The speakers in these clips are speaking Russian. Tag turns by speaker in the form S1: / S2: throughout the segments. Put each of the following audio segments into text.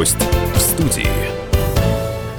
S1: Гость в студии.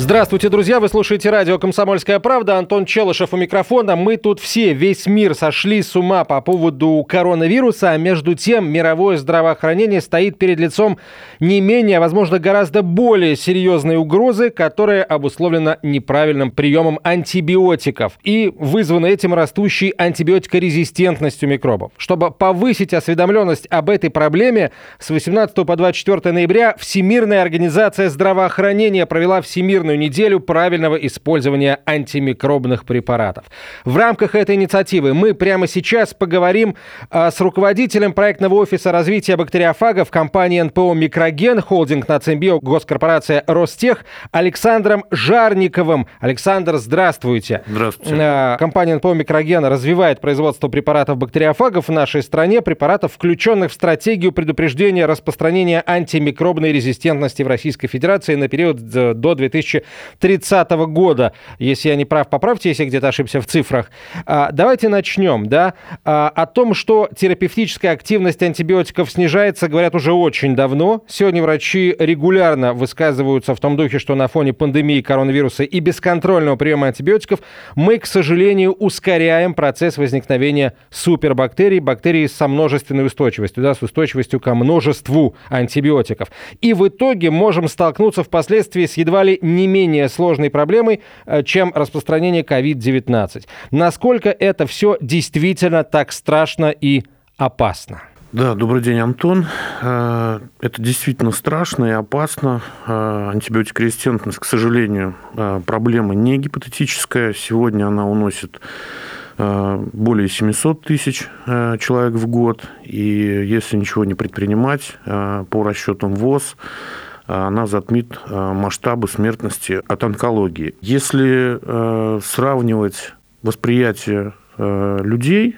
S2: Здравствуйте, друзья! Вы слушаете радио «Комсомольская правда». Антон Челышев у микрофона. Мы тут все, весь мир сошли с ума по поводу коронавируса, а между тем мировое здравоохранение стоит перед лицом не менее, а возможно, гораздо более серьезной угрозы, которая обусловлена неправильным приемом антибиотиков и вызвана этим растущей антибиотикорезистентностью микробов. Чтобы повысить осведомленность об этой проблеме, с 18 по 24 ноября Всемирная организация здравоохранения провела всемирную неделю правильного использования антимикробных препаратов. В рамках этой инициативы мы прямо сейчас поговорим а, с руководителем проектного офиса развития бактериофагов компании НПО «Микроген», холдинг «Нацимбио», госкорпорация «Ростех» Александром Жарниковым. Александр, здравствуйте.
S3: Здравствуйте.
S2: А, компания НПО «Микроген» развивает производство препаратов бактериофагов в нашей стране, препаратов, включенных в стратегию предупреждения распространения антимикробной резистентности в Российской Федерации на период э, до 2000 2030 года. Если я не прав, поправьте, если где-то ошибся в цифрах. А, давайте начнем, да. А, о том, что терапевтическая активность антибиотиков снижается, говорят уже очень давно. Сегодня врачи регулярно высказываются в том духе, что на фоне пандемии коронавируса и бесконтрольного приема антибиотиков мы, к сожалению, ускоряем процесс возникновения супербактерий, бактерий со множественной устойчивостью, да, с устойчивостью ко множеству антибиотиков. И в итоге можем столкнуться впоследствии с едва ли не менее сложной проблемой, э, чем распространение COVID-19. Насколько это все действительно так страшно и опасно?
S3: Да, добрый день, Антон. Э, это действительно страшно и опасно. Э, антибиотикорезистентность, к сожалению, проблема не гипотетическая. Сегодня она уносит более 700 тысяч человек в год. И если ничего не предпринимать, по расчетам ВОЗ, она затмит э, масштабы смертности от онкологии. Если э, сравнивать восприятие э, людей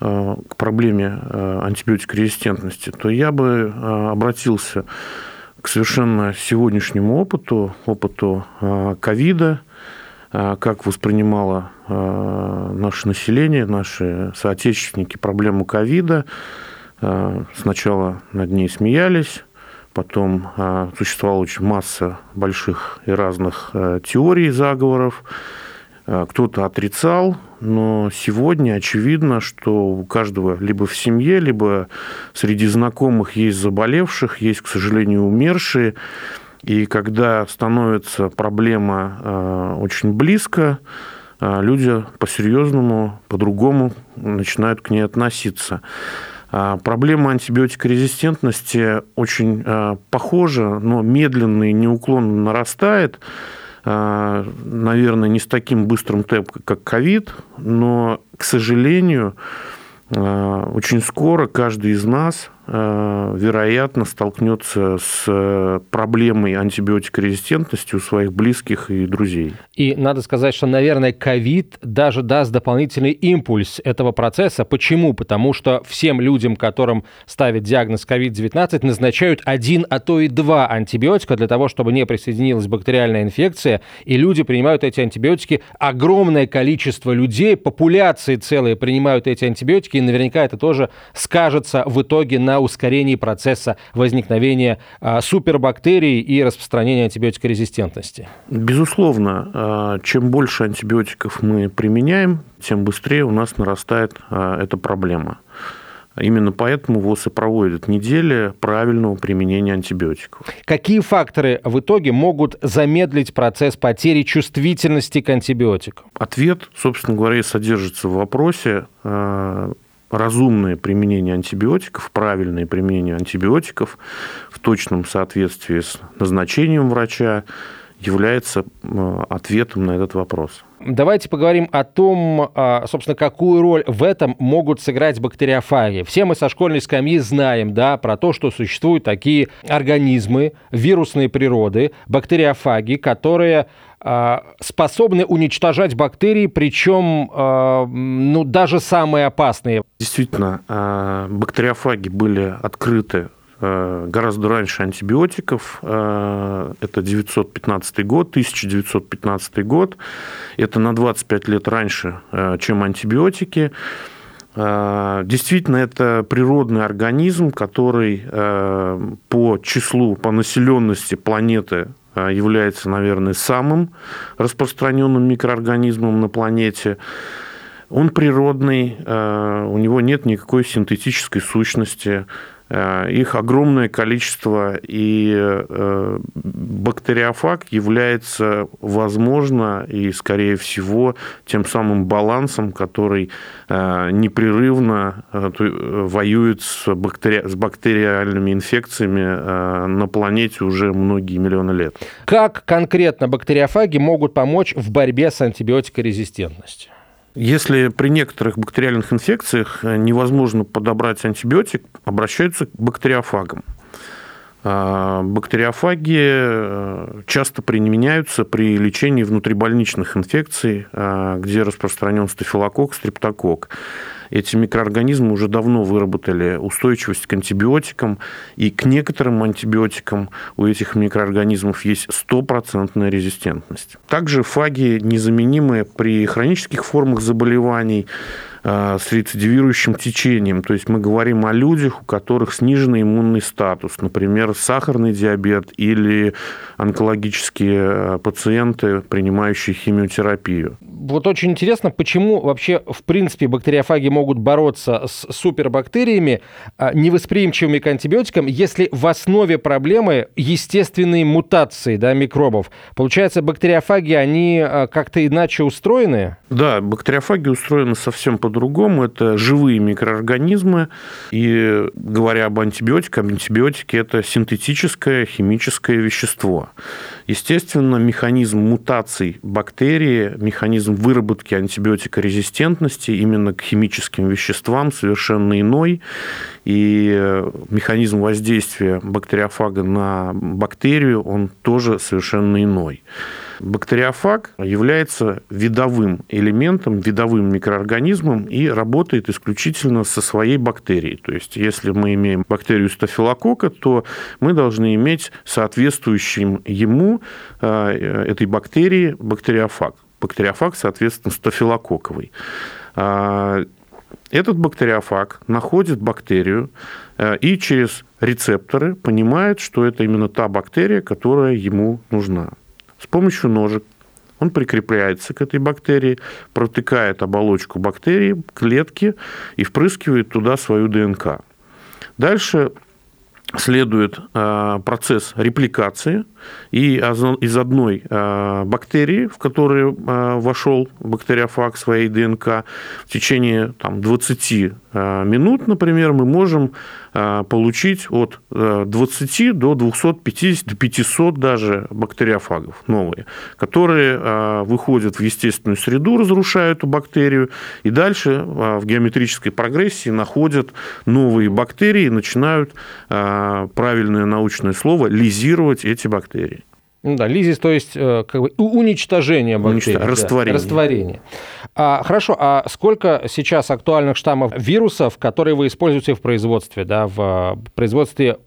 S3: к проблеме антибиотикорезистентности, то я бы обратился к совершенно сегодняшнему опыту, опыту ковида, как воспринимало наше население, наши соотечественники проблему ковида. Сначала над ней смеялись, Потом а, существовала очень масса больших и разных а, теорий заговоров. А, кто-то отрицал, но сегодня очевидно, что у каждого либо в семье, либо среди знакомых есть заболевших, есть, к сожалению, умершие. И когда становится проблема очень близко, люди по-серьезному, по-другому начинают к ней относиться. А, проблема антибиотикорезистентности очень а, похожа, но медленно и неуклонно нарастает. А, наверное, не с таким быстрым темпом, как ковид, но, к сожалению, очень скоро каждый из нас вероятно, столкнется с э, проблемой антибиотикорезистентности у своих близких и друзей.
S2: И надо сказать, что, наверное, ковид даже даст дополнительный импульс этого процесса. Почему? Потому что всем людям, которым ставят диагноз COVID-19, назначают один, а то и два антибиотика для того, чтобы не присоединилась бактериальная инфекция, и люди принимают эти антибиотики. Огромное количество людей, популяции целые принимают эти антибиотики, и наверняка это тоже скажется в итоге на на ускорении процесса возникновения а, супербактерий и распространения антибиотикорезистентности?
S3: Безусловно, а, чем больше антибиотиков мы применяем, тем быстрее у нас нарастает а, эта проблема. Именно поэтому ВОЗ и проводит недели правильного применения антибиотиков.
S2: Какие факторы в итоге могут замедлить процесс потери чувствительности к антибиотикам?
S3: Ответ, собственно говоря, содержится в вопросе разумное применение антибиотиков, правильное применение антибиотиков в точном соответствии с назначением врача является ответом на этот вопрос.
S2: Давайте поговорим о том, а, собственно, какую роль в этом могут сыграть бактериофаги. Все мы со школьной скамьи знаем, да, про то, что существуют такие организмы вирусной природы, бактериофаги, которые способны уничтожать бактерии, причем а, ну, даже самые опасные.
S3: Действительно, бактериофаги были открыты гораздо раньше антибиотиков. Это 915 год, 1915 год. Это на 25 лет раньше, чем антибиотики. Действительно, это природный организм, который по числу, по населенности планеты является, наверное, самым распространенным микроорганизмом на планете. Он природный, у него нет никакой синтетической сущности. Э, их огромное количество, и э, бактериофаг является, возможно, и, скорее всего, тем самым балансом, который э, непрерывно воюет с, бактери... с бактериальными инфекциями на планете уже многие миллионы лет.
S2: Как конкретно бактериофаги могут помочь в борьбе с антибиотикорезистентностью?
S3: Если при некоторых бактериальных инфекциях э, невозможно подобрать антибиотик, обращаются к бактериофагам. А, бактериофаги э, часто применяются при лечении внутрибольничных инфекций, а, где распространен стафилококк, стрептококк эти микроорганизмы уже давно выработали устойчивость к антибиотикам, и к некоторым антибиотикам у этих микроорганизмов есть стопроцентная резистентность. Также фаги незаменимы при хронических формах заболеваний, Э, с рецидивирующим течением. То есть мы говорим о людях, у которых сниженный иммунный статус, например, сахарный диабет или онкологические э, пациенты, принимающие химиотерапию.
S2: Вот очень интересно, почему вообще, в принципе, бактериофаги могут бороться с супербактериями, а, невосприимчивыми к антибиотикам, если в основе проблемы естественные мутации да, микробов. Получается, бактериофаги, они а, как-то иначе устроены?
S3: Да, бактериофаги устроены совсем по-другому. Это живые микроорганизмы. И говоря об антибиотиках, антибиотики – это синтетическое химическое вещество. Естественно, механизм мутаций бактерии, механизм выработки антибиотикорезистентности именно к химическим веществам совершенно иной. И механизм воздействия бактериофага на бактерию, он тоже совершенно иной. Бактериофаг является видовым элементом, видовым микроорганизмом и работает исключительно со своей бактерией. То есть, если мы имеем бактерию стафилококка, то мы должны иметь соответствующим ему, э, этой бактерии, бактериофаг. Бактериофаг, соответственно, стафилококковый. А, этот бактериофаг находит бактерию э, и через рецепторы понимает, что это именно та бактерия, которая ему нужна. С помощью ножек он прикрепляется к этой бактерии, протыкает оболочку бактерии, клетки и впрыскивает туда свою ДНК. Дальше следует э, процесс репликации, и из одной э, бактерии, в которую э, вошел бактериофаг своей ДНК, в течение там, 20 минут, например, мы можем получить от 20 до 250, до 500 даже бактериофагов новые, которые выходят в естественную среду, разрушают эту бактерию, и дальше в геометрической прогрессии находят новые бактерии и начинают, правильное научное слово, лизировать эти бактерии. 4.
S2: Ну да, лизис, то есть э, как бы уничтожение бактерий.
S3: Уничтож... Растворение.
S2: Да, растворение. А, хорошо, а сколько сейчас актуальных штаммов вирусов, которые вы используете в производстве, да, в производстве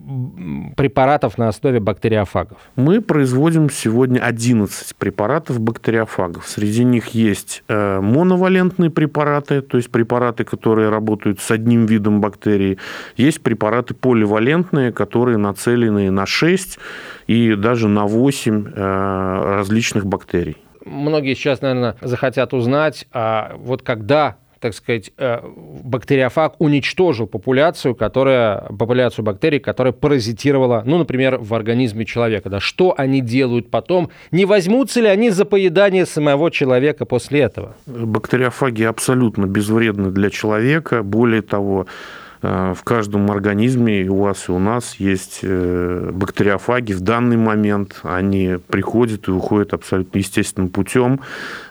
S2: препаратов на основе бактериофагов?
S3: Мы производим сегодня 11 препаратов бактериофагов. Среди них есть э, моновалентные препараты, то есть препараты, которые работают с одним видом бактерий. Есть препараты поливалентные, которые нацелены на 6 и даже на 8 э, различных бактерий.
S2: Многие сейчас, наверное, захотят узнать, а вот когда так сказать, э, бактериофаг уничтожил популяцию, которая, популяцию бактерий, которая паразитировала, ну, например, в организме человека. Да? Что они делают потом? Не возьмутся ли они за поедание самого человека после этого?
S3: Бактериофаги абсолютно безвредны для человека. Более того, в каждом организме, и у вас, и у нас, есть э, бактериофаги. В данный момент они приходят и уходят абсолютно естественным путем.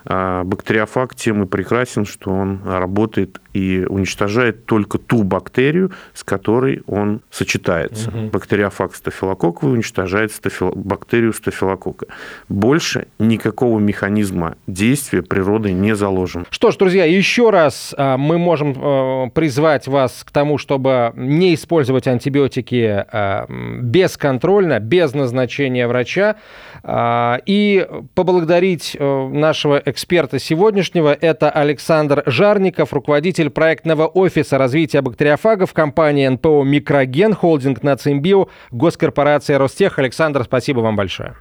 S3: А бактериофаг тем и прекрасен, что он работает и уничтожает только ту бактерию, с которой он сочетается. Угу. Бактериофаг стафилококковый уничтожает стафил... бактерию стафилококка. Больше никакого механизма действия природой не заложен.
S2: Что ж, друзья, еще раз а, мы можем э, призвать вас к тому, чтобы не использовать антибиотики бесконтрольно, без назначения врача. И поблагодарить нашего эксперта сегодняшнего. Это Александр Жарников, руководитель проектного офиса развития бактериофагов компании НПО «Микроген», холдинг «Нацимбио», госкорпорация «Ростех». Александр, спасибо вам большое.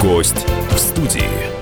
S1: Гость в студии.